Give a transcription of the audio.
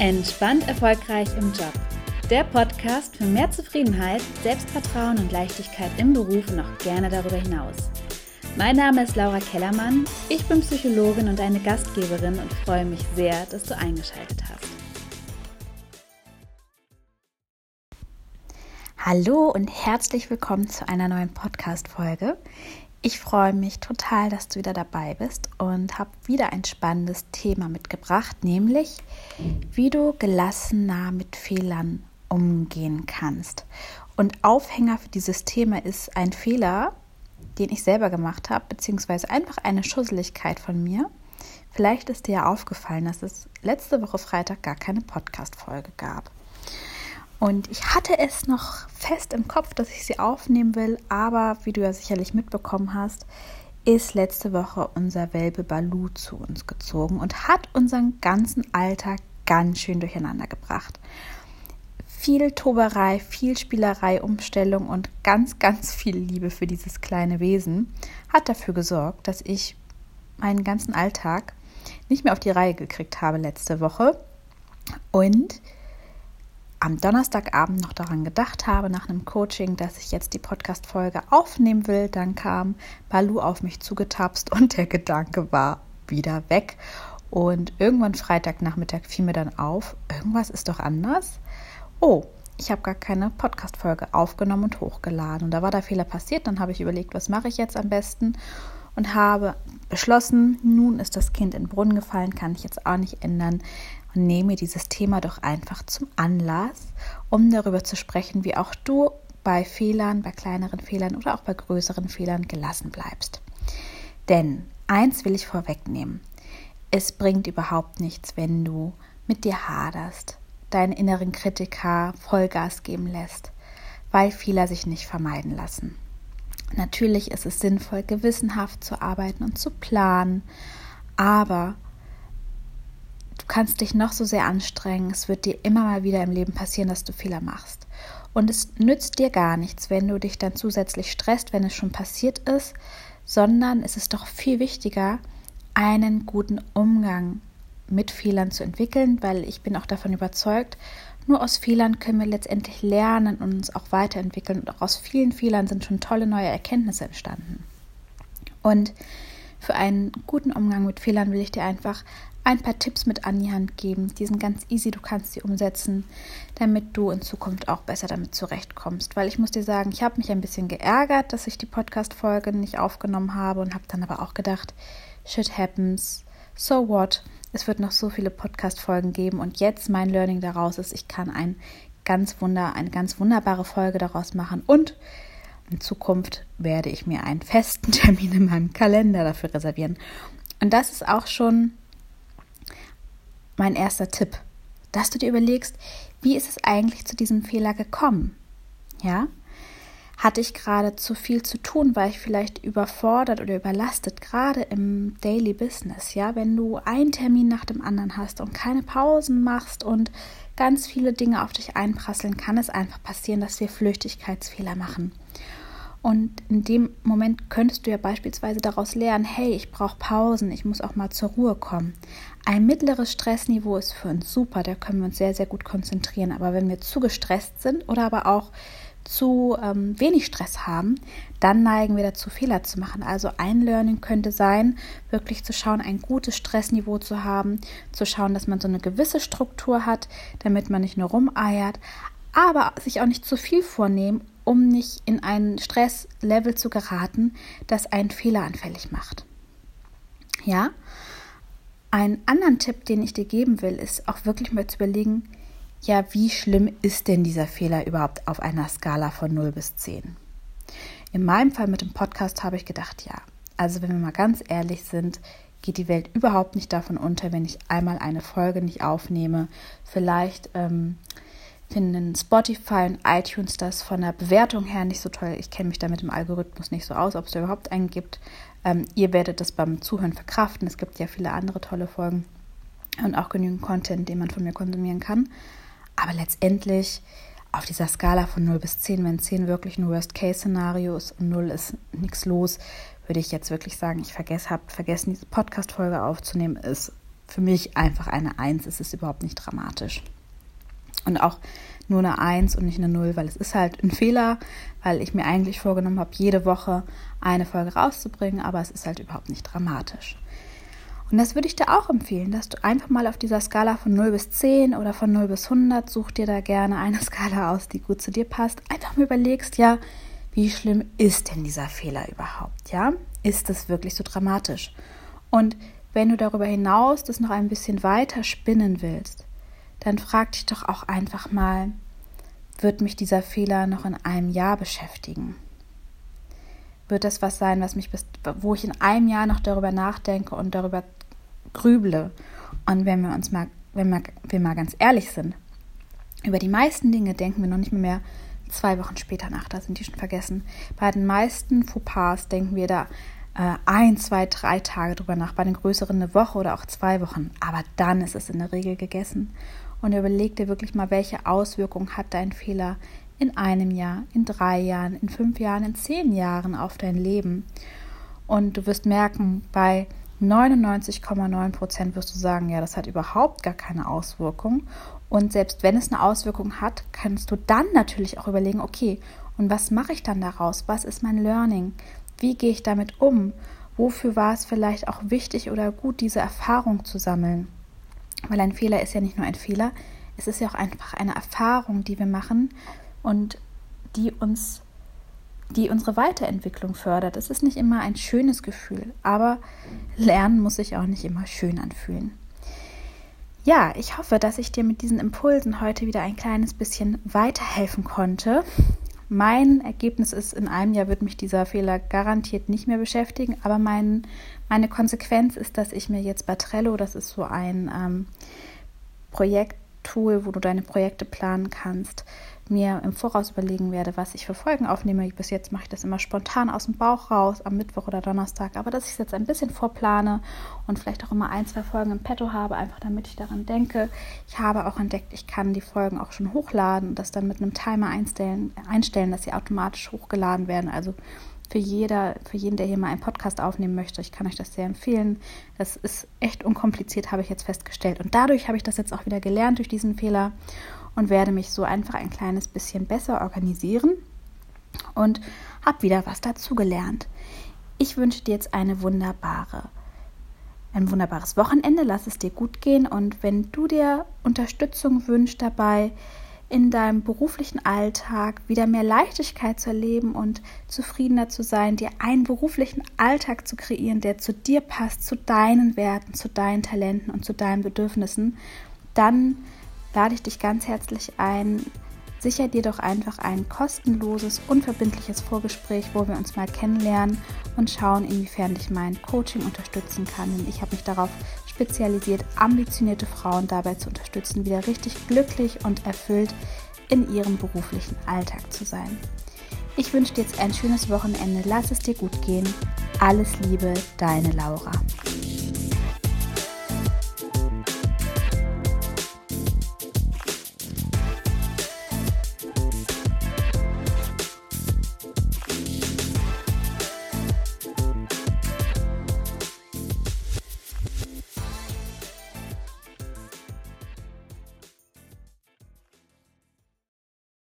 Entspannt erfolgreich im Job. Der Podcast für mehr Zufriedenheit, Selbstvertrauen und Leichtigkeit im Beruf und auch gerne darüber hinaus. Mein Name ist Laura Kellermann, ich bin Psychologin und eine Gastgeberin und freue mich sehr, dass du eingeschaltet hast. Hallo und herzlich willkommen zu einer neuen Podcast-Folge. Ich freue mich total, dass du wieder dabei bist und habe wieder ein spannendes Thema mitgebracht, nämlich wie du gelassener mit Fehlern umgehen kannst. Und Aufhänger für dieses Thema ist ein Fehler, den ich selber gemacht habe, beziehungsweise einfach eine Schusseligkeit von mir. Vielleicht ist dir ja aufgefallen, dass es letzte Woche Freitag gar keine Podcast-Folge gab. Und ich hatte es noch fest im Kopf, dass ich sie aufnehmen will, aber wie du ja sicherlich mitbekommen hast, ist letzte Woche unser Welpe Balu zu uns gezogen und hat unseren ganzen Alltag ganz schön durcheinander gebracht. Viel Toberei, viel Spielerei, Umstellung und ganz, ganz viel Liebe für dieses kleine Wesen hat dafür gesorgt, dass ich meinen ganzen Alltag nicht mehr auf die Reihe gekriegt habe letzte Woche und am Donnerstagabend noch daran gedacht habe, nach einem Coaching, dass ich jetzt die Podcast-Folge aufnehmen will, dann kam Balu auf mich zugetapst und der Gedanke war wieder weg. Und irgendwann Freitagnachmittag fiel mir dann auf, irgendwas ist doch anders. Oh, ich habe gar keine Podcast-Folge aufgenommen und hochgeladen. Und da war der Fehler passiert. Dann habe ich überlegt, was mache ich jetzt am besten und habe beschlossen, nun ist das Kind in den Brunnen gefallen, kann ich jetzt auch nicht ändern und nehme dieses Thema doch einfach zum Anlass, um darüber zu sprechen, wie auch du bei Fehlern, bei kleineren Fehlern oder auch bei größeren Fehlern gelassen bleibst. Denn eins will ich vorwegnehmen. Es bringt überhaupt nichts, wenn du mit dir haderst, deinen inneren Kritiker Vollgas geben lässt, weil Fehler sich nicht vermeiden lassen. Natürlich ist es sinnvoll, gewissenhaft zu arbeiten und zu planen, aber kannst dich noch so sehr anstrengen, es wird dir immer mal wieder im Leben passieren, dass du Fehler machst. Und es nützt dir gar nichts, wenn du dich dann zusätzlich stresst, wenn es schon passiert ist, sondern es ist doch viel wichtiger, einen guten Umgang mit Fehlern zu entwickeln, weil ich bin auch davon überzeugt, nur aus Fehlern können wir letztendlich lernen und uns auch weiterentwickeln. Und auch aus vielen Fehlern sind schon tolle neue Erkenntnisse entstanden. Und für einen guten Umgang mit Fehlern will ich dir einfach ein paar Tipps mit an die Hand geben. Die sind ganz easy, du kannst sie umsetzen, damit du in Zukunft auch besser damit zurechtkommst. Weil ich muss dir sagen, ich habe mich ein bisschen geärgert, dass ich die Podcast-Folge nicht aufgenommen habe und habe dann aber auch gedacht, shit happens, so what? Es wird noch so viele Podcast-Folgen geben und jetzt mein Learning daraus ist, ich kann ein ganz wunder, eine ganz wunderbare Folge daraus machen und in Zukunft werde ich mir einen festen Termin in meinem Kalender dafür reservieren. Und das ist auch schon mein erster Tipp, dass du dir überlegst, wie ist es eigentlich zu diesem Fehler gekommen? Ja? Hatte ich gerade zu viel zu tun? War ich vielleicht überfordert oder überlastet, gerade im Daily Business? Ja, wenn du einen Termin nach dem anderen hast und keine Pausen machst und ganz viele Dinge auf dich einprasseln, kann es einfach passieren, dass wir Flüchtigkeitsfehler machen. Und in dem Moment könntest du ja beispielsweise daraus lernen, hey, ich brauche Pausen, ich muss auch mal zur Ruhe kommen. Ein mittleres Stressniveau ist für uns super, da können wir uns sehr, sehr gut konzentrieren. Aber wenn wir zu gestresst sind oder aber auch zu ähm, wenig Stress haben, dann neigen wir dazu, Fehler zu machen. Also ein Learning könnte sein, wirklich zu schauen, ein gutes Stressniveau zu haben, zu schauen, dass man so eine gewisse Struktur hat, damit man nicht nur rumeiert, aber sich auch nicht zu viel vornehmen, um nicht in ein Stresslevel zu geraten, das einen Fehler anfällig macht. Ja, einen anderen Tipp, den ich dir geben will, ist auch wirklich mal zu überlegen, ja, wie schlimm ist denn dieser Fehler überhaupt auf einer Skala von 0 bis 10? In meinem Fall mit dem Podcast habe ich gedacht, ja. Also wenn wir mal ganz ehrlich sind, geht die Welt überhaupt nicht davon unter, wenn ich einmal eine Folge nicht aufnehme. Vielleicht ähm, finden Spotify und iTunes das von der Bewertung her nicht so toll. Ich kenne mich da mit dem Algorithmus nicht so aus, ob es da überhaupt einen gibt. Ähm, ihr werdet das beim Zuhören verkraften. Es gibt ja viele andere tolle Folgen und auch genügend Content, den man von mir konsumieren kann. Aber letztendlich auf dieser Skala von 0 bis 10, wenn 10 wirklich ein Worst-Case-Szenario ist und 0 ist nichts los, würde ich jetzt wirklich sagen, ich vergesse, habe vergessen, diese Podcast-Folge aufzunehmen, ist für mich einfach eine Eins. Es ist überhaupt nicht dramatisch. Und auch nur eine Eins und nicht eine Null, weil es ist halt ein Fehler, weil ich mir eigentlich vorgenommen habe, jede Woche eine Folge rauszubringen, aber es ist halt überhaupt nicht dramatisch. Und das würde ich dir auch empfehlen, dass du einfach mal auf dieser Skala von 0 bis 10 oder von 0 bis 100, such dir da gerne eine Skala aus, die gut zu dir passt, einfach mal überlegst, ja, wie schlimm ist denn dieser Fehler überhaupt, ja? Ist das wirklich so dramatisch? Und wenn du darüber hinaus das noch ein bisschen weiter spinnen willst, dann frag dich doch auch einfach mal, wird mich dieser Fehler noch in einem Jahr beschäftigen? Wird das was sein, was mich bis, wo ich in einem Jahr noch darüber nachdenke und darüber grüble? Und wenn wir uns mal, wenn wir, wir mal ganz ehrlich sind, über die meisten Dinge denken wir noch nicht mehr zwei Wochen später nach, da sind die schon vergessen. Bei den meisten Fauxpas denken wir da äh, ein, zwei, drei Tage drüber nach, bei den größeren eine Woche oder auch zwei Wochen. Aber dann ist es in der Regel gegessen. Und überleg dir wirklich mal, welche Auswirkungen hat dein Fehler in einem Jahr, in drei Jahren, in fünf Jahren, in zehn Jahren auf dein Leben. Und du wirst merken, bei 99,9 Prozent wirst du sagen, ja, das hat überhaupt gar keine Auswirkung. Und selbst wenn es eine Auswirkung hat, kannst du dann natürlich auch überlegen, okay, und was mache ich dann daraus? Was ist mein Learning? Wie gehe ich damit um? Wofür war es vielleicht auch wichtig oder gut, diese Erfahrung zu sammeln? Weil ein Fehler ist ja nicht nur ein Fehler, es ist ja auch einfach eine Erfahrung, die wir machen und die uns, die unsere Weiterentwicklung fördert. Es ist nicht immer ein schönes Gefühl, aber Lernen muss sich auch nicht immer schön anfühlen. Ja, ich hoffe, dass ich dir mit diesen Impulsen heute wieder ein kleines bisschen weiterhelfen konnte. Mein Ergebnis ist, in einem Jahr wird mich dieser Fehler garantiert nicht mehr beschäftigen, aber mein, meine Konsequenz ist, dass ich mir jetzt bei Trello, das ist so ein ähm, Projekttool, wo du deine Projekte planen kannst, mir im Voraus überlegen werde, was ich für Folgen aufnehme. Bis jetzt mache ich das immer spontan aus dem Bauch raus, am Mittwoch oder Donnerstag, aber dass ich es jetzt ein bisschen vorplane und vielleicht auch immer ein, zwei Folgen im Petto habe, einfach damit ich daran denke. Ich habe auch entdeckt, ich kann die Folgen auch schon hochladen und das dann mit einem Timer einstellen, einstellen dass sie automatisch hochgeladen werden. Also für, jeder, für jeden, der hier mal einen Podcast aufnehmen möchte. Ich kann euch das sehr empfehlen. Das ist echt unkompliziert, habe ich jetzt festgestellt. Und dadurch habe ich das jetzt auch wieder gelernt durch diesen Fehler und werde mich so einfach ein kleines bisschen besser organisieren und habe wieder was dazugelernt. Ich wünsche dir jetzt eine wunderbare, ein wunderbares Wochenende. Lass es dir gut gehen und wenn du dir Unterstützung wünschst dabei, in deinem beruflichen Alltag wieder mehr Leichtigkeit zu erleben und zufriedener zu sein, dir einen beruflichen Alltag zu kreieren, der zu dir passt, zu deinen Werten, zu deinen Talenten und zu deinen Bedürfnissen, dann lade ich dich ganz herzlich ein. Sicher dir doch einfach ein kostenloses, unverbindliches Vorgespräch, wo wir uns mal kennenlernen und schauen, inwiefern dich mein Coaching unterstützen kann. Denn ich habe mich darauf spezialisiert, ambitionierte Frauen dabei zu unterstützen, wieder richtig glücklich und erfüllt in ihrem beruflichen Alltag zu sein. Ich wünsche dir jetzt ein schönes Wochenende. Lass es dir gut gehen. Alles Liebe, deine Laura.